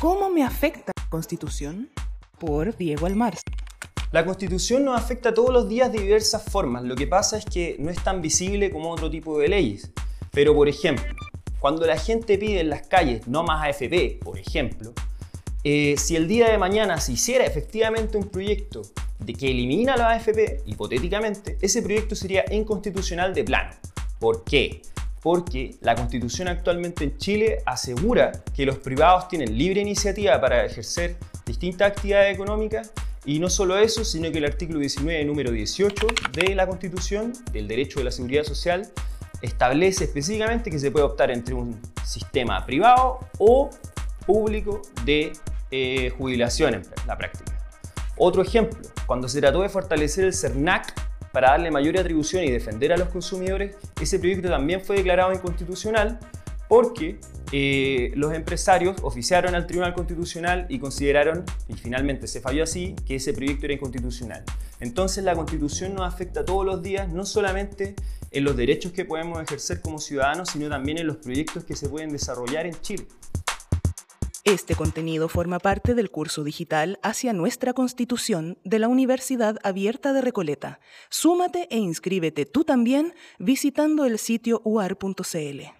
¿Cómo me afecta la Constitución? Por Diego Almars. La Constitución nos afecta todos los días de diversas formas. Lo que pasa es que no es tan visible como otro tipo de leyes. Pero, por ejemplo, cuando la gente pide en las calles no más AFP, por ejemplo, eh, si el día de mañana se hiciera efectivamente un proyecto de que elimina la AFP, hipotéticamente, ese proyecto sería inconstitucional de plano. ¿Por qué? Porque la constitución actualmente en Chile asegura que los privados tienen libre iniciativa para ejercer distintas actividades económicas y no solo eso, sino que el artículo 19, número 18 de la Constitución, del derecho de la seguridad social, establece específicamente que se puede optar entre un sistema privado o público de eh, jubilación en la práctica. Otro ejemplo, cuando se trató de fortalecer el CERNAC para darle mayor atribución y defender a los consumidores, ese proyecto también fue declarado inconstitucional porque eh, los empresarios oficiaron al Tribunal Constitucional y consideraron, y finalmente se falló así, que ese proyecto era inconstitucional. Entonces la Constitución nos afecta todos los días, no solamente en los derechos que podemos ejercer como ciudadanos, sino también en los proyectos que se pueden desarrollar en Chile. Este contenido forma parte del curso digital hacia nuestra Constitución de la Universidad Abierta de Recoleta. Súmate e inscríbete tú también visitando el sitio uar.cl.